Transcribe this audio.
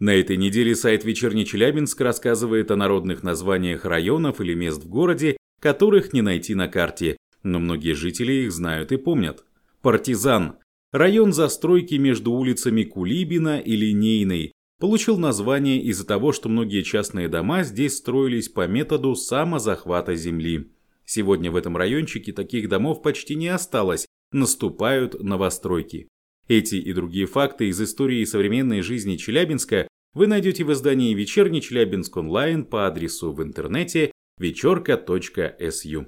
На этой неделе сайт «Вечерний Челябинск» рассказывает о народных названиях районов или мест в городе, которых не найти на карте, но многие жители их знают и помнят. Партизан – район застройки между улицами Кулибина и Линейной, получил название из-за того, что многие частные дома здесь строились по методу самозахвата земли. Сегодня в этом райончике таких домов почти не осталось, наступают новостройки. Эти и другие факты из истории современной жизни Челябинска вы найдете в издании «Вечерний Челябинск онлайн» по адресу в интернете вечерка.су.